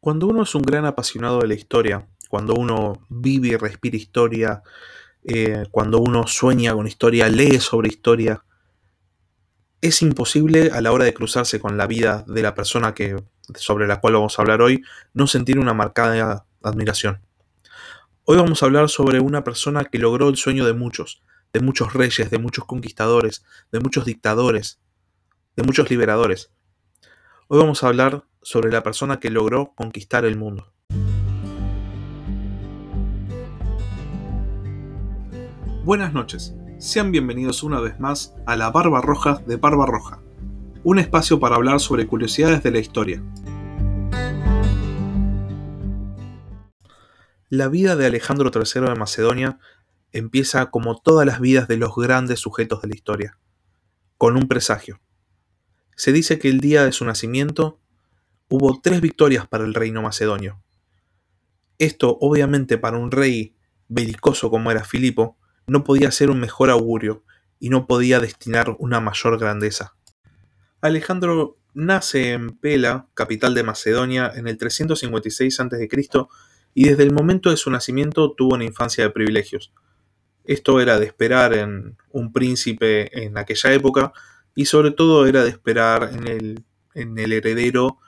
Cuando uno es un gran apasionado de la historia, cuando uno vive y respira historia, eh, cuando uno sueña con historia, lee sobre historia, es imposible a la hora de cruzarse con la vida de la persona que, sobre la cual vamos a hablar hoy, no sentir una marcada admiración. Hoy vamos a hablar sobre una persona que logró el sueño de muchos, de muchos reyes, de muchos conquistadores, de muchos dictadores, de muchos liberadores. Hoy vamos a hablar sobre la persona que logró conquistar el mundo. Buenas noches, sean bienvenidos una vez más a la Barba Roja de Barba Roja, un espacio para hablar sobre curiosidades de la historia. La vida de Alejandro III de Macedonia empieza como todas las vidas de los grandes sujetos de la historia, con un presagio. Se dice que el día de su nacimiento hubo tres victorias para el reino macedonio. Esto, obviamente, para un rey belicoso como era Filipo, no podía ser un mejor augurio y no podía destinar una mayor grandeza. Alejandro nace en Pela, capital de Macedonia, en el 356 a.C. y desde el momento de su nacimiento tuvo una infancia de privilegios. Esto era de esperar en un príncipe en aquella época y sobre todo era de esperar en el, en el heredero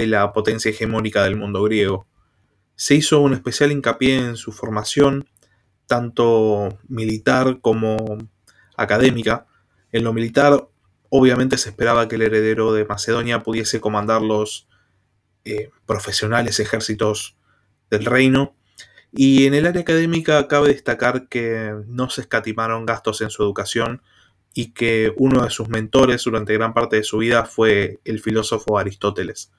de la potencia hegemónica del mundo griego. Se hizo un especial hincapié en su formación, tanto militar como académica. En lo militar, obviamente se esperaba que el heredero de Macedonia pudiese comandar los eh, profesionales ejércitos del reino. Y en el área académica cabe destacar que no se escatimaron gastos en su educación y que uno de sus mentores durante gran parte de su vida fue el filósofo Aristóteles.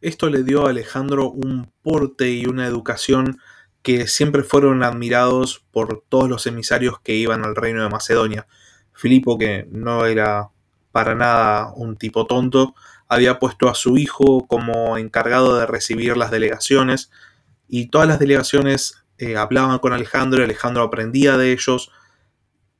Esto le dio a Alejandro un porte y una educación que siempre fueron admirados por todos los emisarios que iban al reino de Macedonia. Filipo, que no era para nada un tipo tonto, había puesto a su hijo como encargado de recibir las delegaciones y todas las delegaciones eh, hablaban con Alejandro y Alejandro aprendía de ellos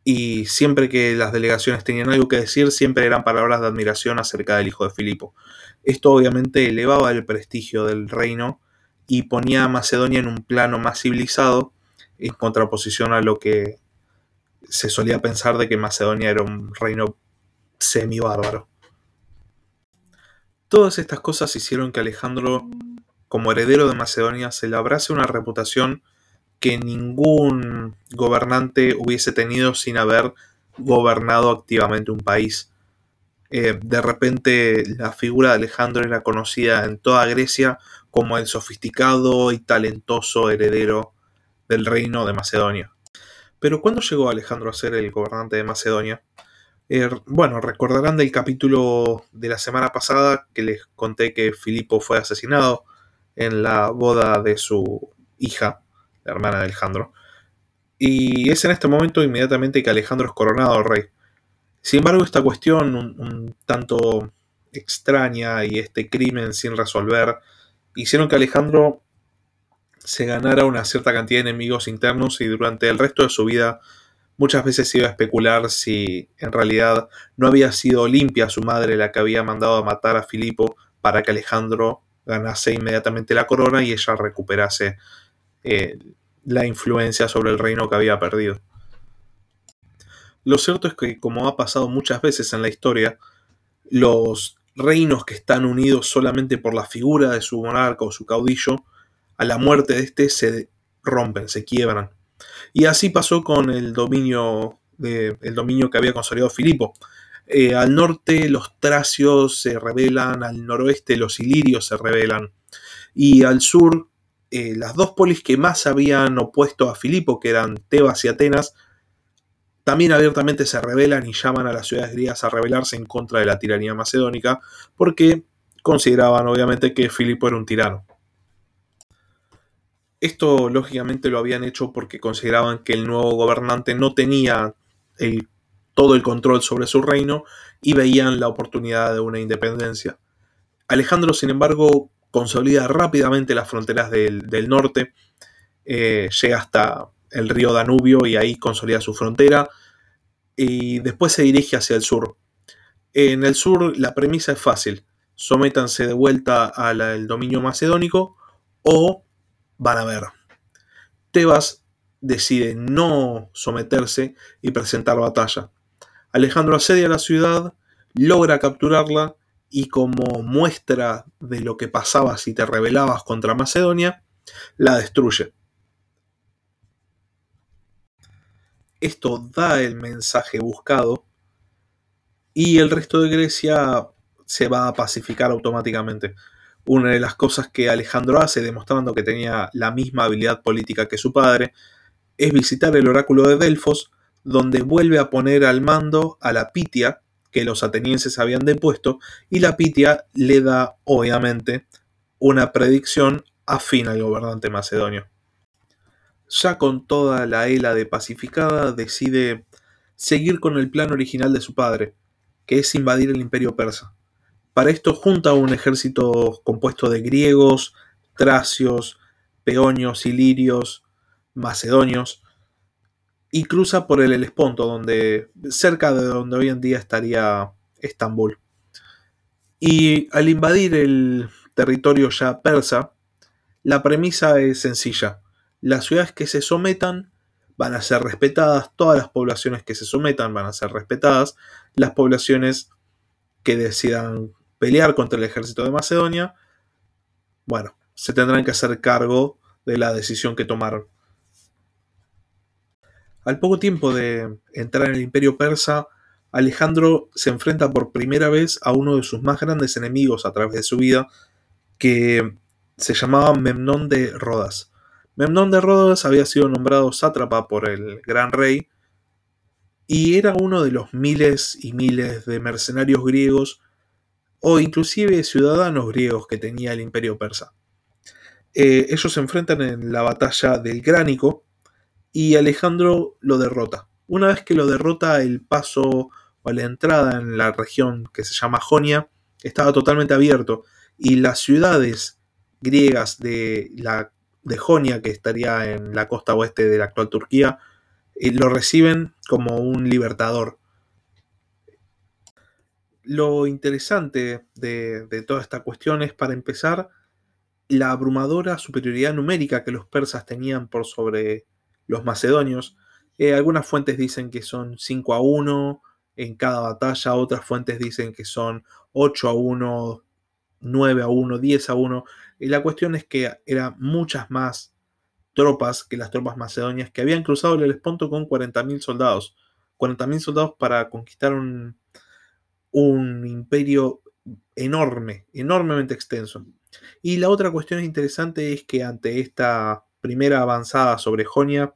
y siempre que las delegaciones tenían algo que decir siempre eran palabras de admiración acerca del hijo de Filipo. Esto obviamente elevaba el prestigio del reino y ponía a Macedonia en un plano más civilizado en contraposición a lo que se solía pensar de que Macedonia era un reino semi-bárbaro. Todas estas cosas hicieron que Alejandro, como heredero de Macedonia, se labrase una reputación que ningún gobernante hubiese tenido sin haber gobernado activamente un país. Eh, de repente la figura de Alejandro era conocida en toda Grecia como el sofisticado y talentoso heredero del reino de Macedonia. Pero ¿cuándo llegó Alejandro a ser el gobernante de Macedonia? Eh, bueno, recordarán del capítulo de la semana pasada que les conté que Filipo fue asesinado en la boda de su hija, la hermana de Alejandro. Y es en este momento inmediatamente que Alejandro es coronado rey. Sin embargo, esta cuestión un, tanto extraña y este crimen sin resolver hicieron que Alejandro se ganara una cierta cantidad de enemigos internos y durante el resto de su vida muchas veces iba a especular si en realidad no había sido limpia su madre la que había mandado a matar a Filipo para que Alejandro ganase inmediatamente la corona y ella recuperase eh, la influencia sobre el reino que había perdido. Lo cierto es que, como ha pasado muchas veces en la historia, los reinos que están unidos solamente por la figura de su monarca o su caudillo, a la muerte de éste se rompen, se quiebran. Y así pasó con el dominio, el dominio que había consolidado Filipo. Eh, al norte los tracios se rebelan, al noroeste los ilirios se rebelan, y al sur eh, las dos polis que más habían opuesto a Filipo, que eran Tebas y Atenas, también abiertamente se rebelan y llaman a las ciudades griegas a rebelarse en contra de la tiranía macedónica, porque consideraban obviamente que Filipo era un tirano. Esto lógicamente lo habían hecho porque consideraban que el nuevo gobernante no tenía todo el control sobre su reino y veían la oportunidad de una independencia. Alejandro, sin embargo, consolida rápidamente las fronteras del, norte, eh, llega hasta el río Danubio y ahí consolida su frontera y después se dirige hacia el sur. En el sur la premisa es fácil, sométanse de vuelta al dominio macedónico o van a ver. Tebas decide no someterse y presentar batalla. Alejandro asedia la ciudad, logra capturarla y como muestra de lo que pasaba si te rebelabas contra Macedonia, la destruye. Esto da el mensaje buscado y el resto de Grecia se va a pacificar automáticamente. Una de las cosas que Alejandro hace, demostrando que tenía la misma habilidad política que su padre, es visitar el oráculo de Delfos, donde vuelve a poner al mando a la Pitia, que los atenienses habían depuesto, y la Pitia le da, obviamente, una predicción afín al gobernante macedonio. Ya con toda la Hela de pacificada, decide seguir con el plan original de su padre, que es invadir el imperio persa. Para esto junta un ejército compuesto de griegos, tracios, peonios, ilirios, macedonios, y cruza por el Helesponto, donde, cerca de donde hoy en día estaría Estambul. Y al invadir el territorio ya persa, la premisa es sencilla. Las ciudades que se sometan van a ser respetadas, todas las poblaciones que se sometan van a ser respetadas, las poblaciones que decidan pelear contra el ejército de Macedonia, bueno, se tendrán que hacer cargo de la decisión que tomaron. Al poco tiempo de entrar en el imperio persa, Alejandro se enfrenta por primera vez a uno de sus más grandes enemigos a través de su vida, que se llamaba Memnón de Rodas. Memnón de Rodas había sido nombrado sátrapa por el gran rey y era uno de los miles y miles de mercenarios griegos o inclusive ciudadanos griegos que tenía el imperio persa. Eh, ellos se enfrentan en la batalla del Gránico, y Alejandro lo derrota. Una vez que lo derrota, el paso o la entrada en la región que se llama Jonia estaba totalmente abierto y las ciudades griegas de, la, de Jonia, que estaría en la costa oeste de la actual Turquía, eh, lo reciben como un libertador. Lo interesante de, de toda esta cuestión es, para empezar, la abrumadora superioridad numérica que los persas tenían por sobre los macedonios. Eh, algunas fuentes dicen que son 5 a 1 en cada batalla, otras fuentes dicen que son 8 a 1, 9 a 1, 10 a 1. Y la cuestión es que eran muchas más tropas que las tropas macedonias que habían cruzado el Helesponto con 40.000 soldados. 40.000 soldados para conquistar un, un imperio enorme, enormemente extenso. Y la otra cuestión interesante es que ante esta primera avanzada sobre Jonia,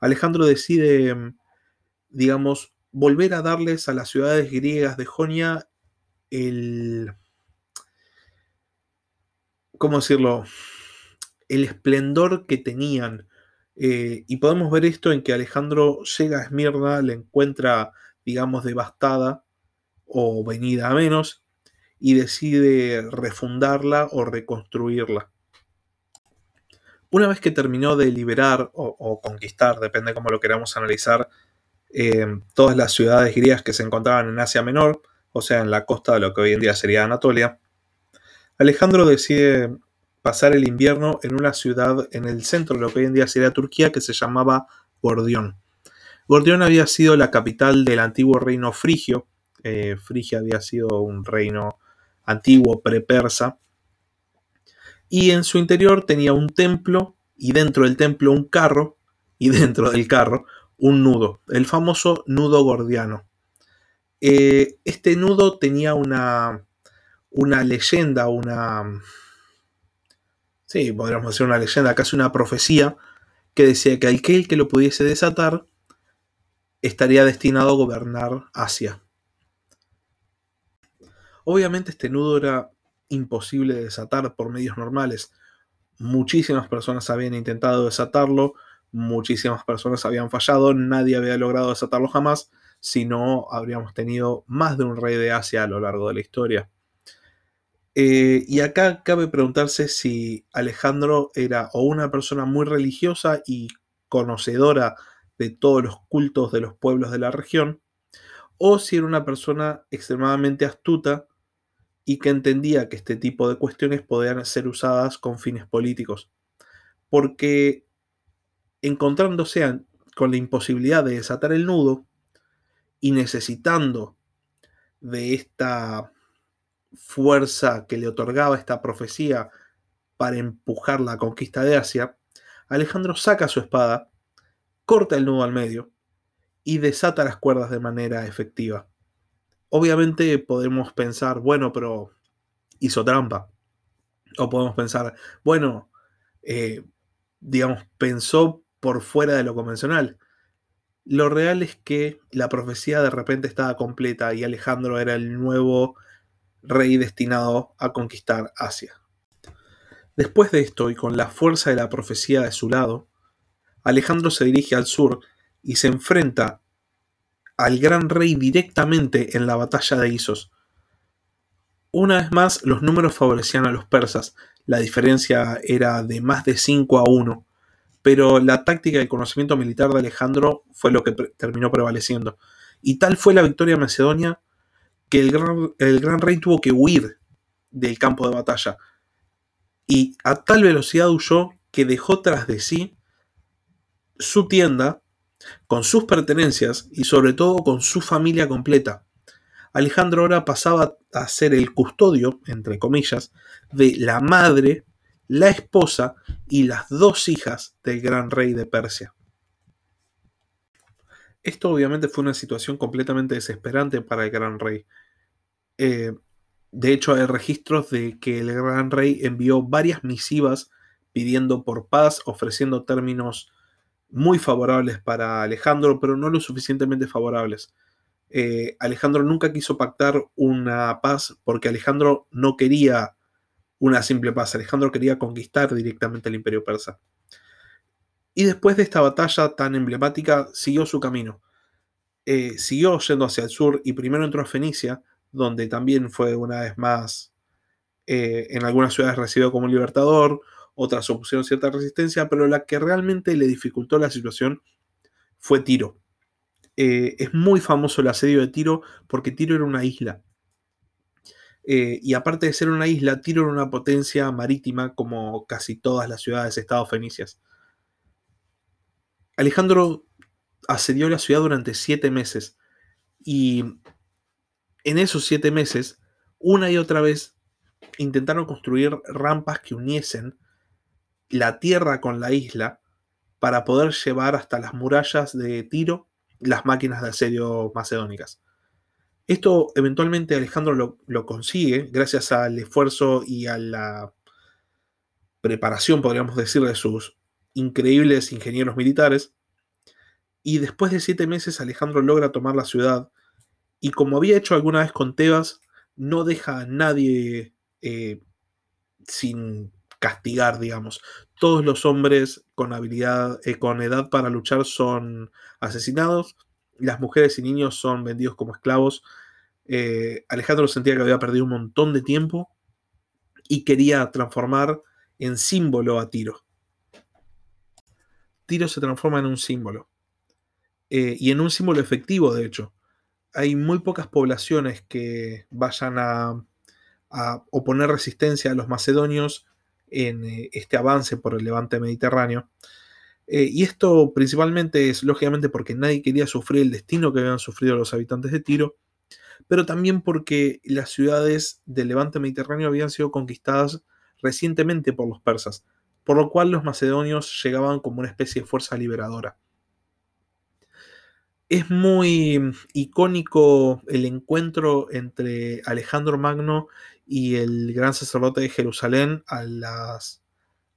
Alejandro decide, mm, digamos, volver a darles a las ciudades griegas de Jonia el, ¿cómo decirlo? El esplendor que tenían. Eh, y podemos ver esto en que Alejandro llega a Esmirna, la encuentra, digamos, devastada o venida a menos, y decide refundarla o reconstruirla. Una vez que terminó de liberar o, conquistar, depende cómo lo queramos analizar, eh, todas las ciudades griegas que se encontraban en Asia Menor, o sea, en la costa de lo que hoy en día sería Anatolia, Alejandro decide pasar el invierno en una ciudad en el centro de lo que hoy en día sería Turquía que se llamaba Gordión. Gordión había sido la capital del antiguo reino frigio. Eh, Frigia había sido un reino antiguo pre-persa y en su interior tenía un templo y dentro del templo un carro y dentro del carro un nudo, el famoso nudo gordiano. Eh, este nudo tenía una, una leyenda, una... Sí, podríamos decir una leyenda, casi una profecía, que decía que aquel que lo pudiese desatar estaría destinado a gobernar Asia. Obviamente este nudo era imposible de desatar por medios normales. Muchísimas personas habían intentado desatarlo, muchísimas personas habían fallado, nadie había logrado desatarlo jamás, si no habríamos tenido más de un rey de Asia a lo largo de la historia. Eh, y acá cabe preguntarse si Alejandro era o una persona muy religiosa y conocedora de todos los cultos de los pueblos de la región, o si era una persona extremadamente astuta y que entendía que este tipo de cuestiones podían ser usadas con fines políticos, porque encontrándose con la imposibilidad de desatar el nudo y necesitando de esta fuerza que le otorgaba esta profecía para empujar la conquista de Asia, Alejandro saca su espada, corta el nudo al medio y desata las cuerdas de manera efectiva. Obviamente podemos pensar, bueno, pero hizo trampa. O podemos pensar, bueno, eh, digamos, pensó por fuera de lo convencional. Lo real es que la profecía de repente estaba completa y Alejandro era el nuevo rey destinado a conquistar Asia. Después de esto, y con la fuerza de la profecía de su lado, Alejandro se dirige al sur y se enfrenta al gran rey directamente en la batalla de Isos. Una vez más, los números favorecían a los persas, la diferencia era de más de 5 a 1, pero la táctica y el conocimiento militar de Alejandro fue lo que terminó prevaleciendo. Y tal fue la victoria macedonia que el gran, el gran rey tuvo que huir del campo de batalla, y a tal velocidad huyó que dejó tras de sí su tienda con sus pertenencias y sobre todo con su familia completa. Alejandro ahora pasaba a ser el custodio, entre comillas, de la madre, la esposa y las dos hijas del gran rey de Persia. Esto obviamente fue una situación completamente desesperante para el gran rey. Eh, de hecho, hay registros de que el gran rey envió varias misivas pidiendo por paz, ofreciendo términos muy favorables para Alejandro, pero no lo suficientemente favorables. Eh, Alejandro nunca quiso pactar una paz porque Alejandro no quería una simple paz, Alejandro quería conquistar directamente el imperio persa. Y después de esta batalla tan emblemática, siguió su camino. Eh, siguió yendo hacia el sur y primero entró a Fenicia, donde también fue una vez más eh, en algunas ciudades recibido como libertador, otras opusieron cierta resistencia, pero la que realmente le dificultó la situación fue Tiro. Eh, es muy famoso el asedio de Tiro porque Tiro era una isla. Y aparte de ser una isla, Tiro era una potencia marítima como casi todas las ciudades-estados fenicias. Alejandro asedió la ciudad durante siete meses y en esos siete meses, una y otra vez, intentaron construir rampas que uniesen la tierra con la isla para poder llevar hasta las murallas de Tiro las máquinas de asedio macedónicas. Esto eventualmente Alejandro lo, lo, consigue gracias al esfuerzo y a la preparación, podríamos decir, de sus increíbles ingenieros militares. Y después de siete meses Alejandro logra tomar la ciudad y como había hecho alguna vez con Tebas, no deja a nadie eh, sin castigar, digamos. Todos los hombres con habilidad, eh, con edad para luchar son asesinados. Las mujeres y niños son vendidos como esclavos. Eh, Alejandro sentía que había perdido un montón de tiempo y quería transformar en símbolo a Tiro. Tiro se transforma en un símbolo. y en un símbolo efectivo, de hecho hay muy pocas poblaciones que vayan a, oponer resistencia a los macedonios en eh, este avance por el levante mediterráneo. Eh, y esto principalmente es lógicamente porque nadie quería sufrir el destino que habían sufrido los habitantes de Tiro, pero también porque las ciudades del levante mediterráneo habían sido conquistadas recientemente por los persas, por lo cual los macedonios llegaban como una especie de fuerza liberadora. Es muy icónico el encuentro entre Alejandro Magno y el gran sacerdote de Jerusalén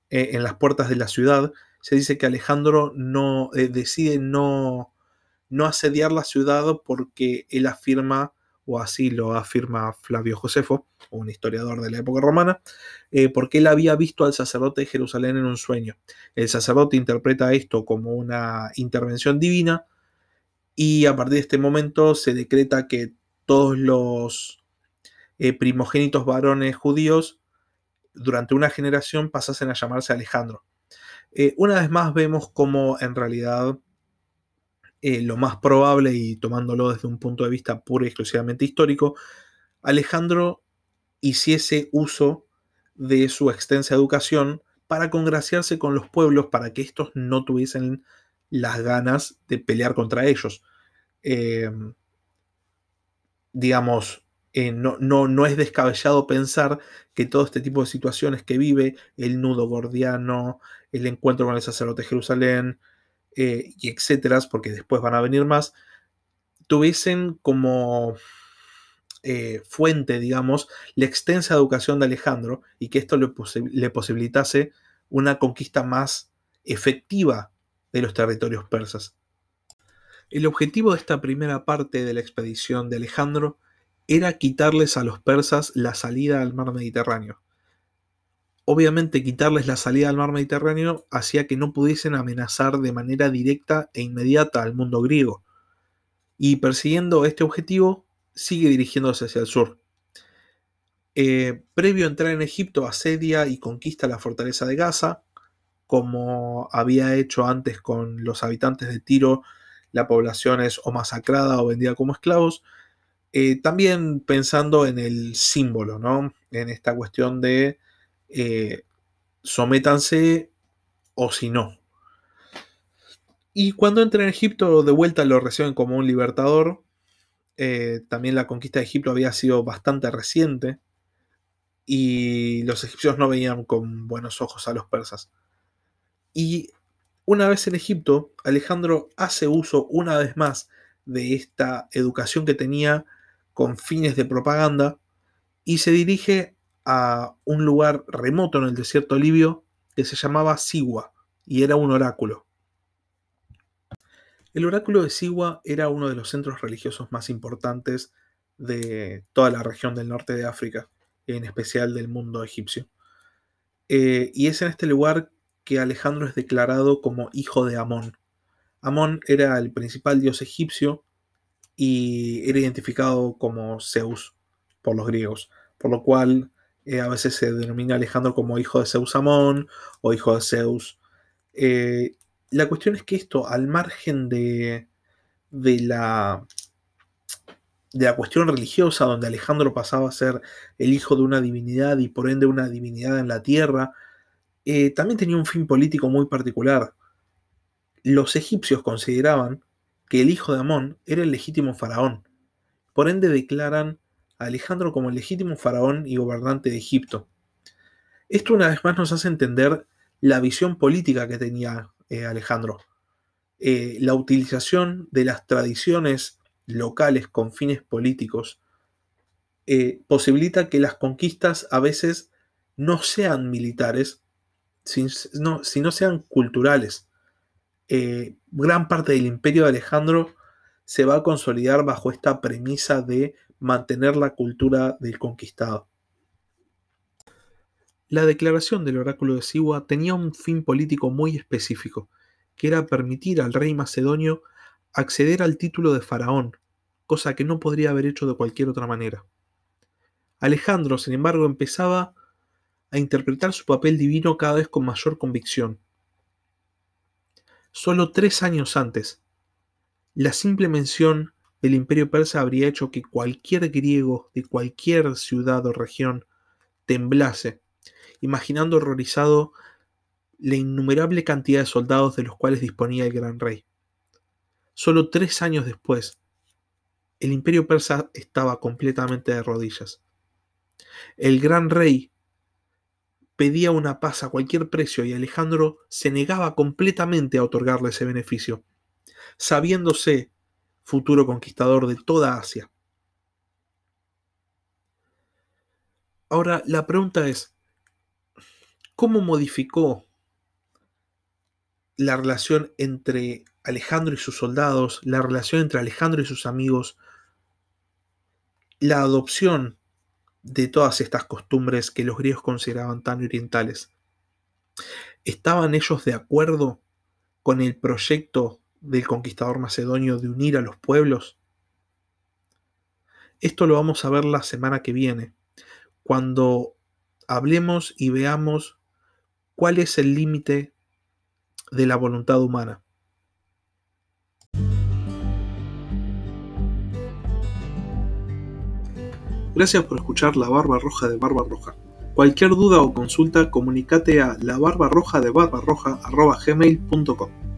eh, en las puertas de la ciudad. Se dice que Alejandro no, eh, decide no, no asediar la ciudad porque él afirma, o así lo afirma Flavio Josefo, un historiador de la época romana, eh, porque él había visto al sacerdote de Jerusalén en un sueño. El sacerdote interpreta esto como una intervención divina y a partir de este momento se decreta que todos los eh, primogénitos varones judíos durante una generación pasasen a llamarse Alejandro. Eh, una vez más vemos cómo en realidad eh, lo más probable, y tomándolo desde un punto de vista puro y exclusivamente histórico, Alejandro hiciese uso de su extensa educación para congraciarse con los pueblos para que estos no tuviesen las ganas de pelear contra ellos. Em, digamos, eh, no, no, es descabellado pensar que todo este tipo de situaciones que vive, el nudo gordiano, el encuentro con el sacerdote de Jerusalén, eh, y etcétera, porque después van a venir más, tuviesen como eh, fuente, digamos, la extensa educación de Alejandro y que esto le, posibilitase una conquista más efectiva de los territorios persas. El objetivo de esta primera parte de la expedición de Alejandro era quitarles a los persas la salida al mar Mediterráneo. Obviamente quitarles la salida al mar Mediterráneo hacía que no pudiesen amenazar de manera directa e inmediata al mundo griego. Y persiguiendo este objetivo, sigue dirigiéndose hacia el sur. Eh, previo a entrar en Egipto, asedia y conquista la fortaleza de Gaza, como había hecho antes con los habitantes de Tiro, la población es o masacrada o vendida como esclavos. Eh, también pensando en el símbolo, ¿no? En esta cuestión de eh, sométanse o si no. Y cuando entra en Egipto, de vuelta lo reciben como un libertador, eh, también la conquista de Egipto había sido bastante reciente y los egipcios no veían con buenos ojos a los persas. Y una vez en Egipto, Alejandro hace uso una vez más de esta educación que tenía con fines de propaganda y se dirige a un lugar remoto en el desierto libio que se llamaba Sigua y era un oráculo. El oráculo de Sigua era uno de los centros religiosos más importantes de toda la región del norte de África, en especial del mundo egipcio. Eh, y es en este lugar que Alejandro es declarado como hijo de Amón. Amón era el principal dios egipcio y era identificado como Zeus por los griegos, por lo cual eh, a veces se denomina Alejandro como hijo de Zeus Amón o hijo de Zeus. Eh, la cuestión es que esto, al margen de, la cuestión religiosa, donde Alejandro pasaba a ser el hijo de una divinidad y por ende una divinidad en la tierra, eh, también tenía un fin político muy particular. Los egipcios consideraban que el hijo de Amón era el legítimo faraón. Por ende declaran Alejandro como el legítimo faraón y gobernante de Egipto. Esto una vez más nos hace entender la visión política que tenía eh, Alejandro. Eh, la utilización de las tradiciones locales con fines políticos eh, posibilita que las conquistas a veces no sean militares, sino sean culturales. gran parte del imperio de Alejandro se va a consolidar bajo esta premisa de mantener la cultura del conquistado. La declaración del oráculo de Siwa tenía un fin político muy específico, que era permitir al rey macedonio acceder al título de faraón, cosa que no podría haber hecho de cualquier otra manera. Alejandro, sin embargo, empezaba a interpretar su papel divino cada vez con mayor convicción. Solo tres años antes, la simple mención del imperio persa habría hecho que cualquier griego de cualquier ciudad o región temblase imaginando horrorizado la innumerable cantidad de soldados de los cuales disponía el gran rey. Solo tres años después, el imperio persa estaba completamente de rodillas. El gran rey pedía una paz a cualquier precio y Alejandro se negaba completamente a otorgarle ese beneficio, sabiéndose futuro conquistador de toda Asia. Ahora, la pregunta es, cómo modificó la relación entre Alejandro y sus soldados, la relación entre Alejandro y sus amigos, la adopción de todas estas costumbres que los griegos consideraban tan orientales. ¿Estaban ellos de acuerdo con el proyecto del conquistador macedonio de unir a los pueblos? Esto lo vamos a ver la semana que viene, cuando hablemos y veamos cuál es el límite de la voluntad humana. Gracias por escuchar La Barba Roja de Barba Roja. Cualquier duda o consulta, comunicate a labarbarroja de barbarroja.gmail.com.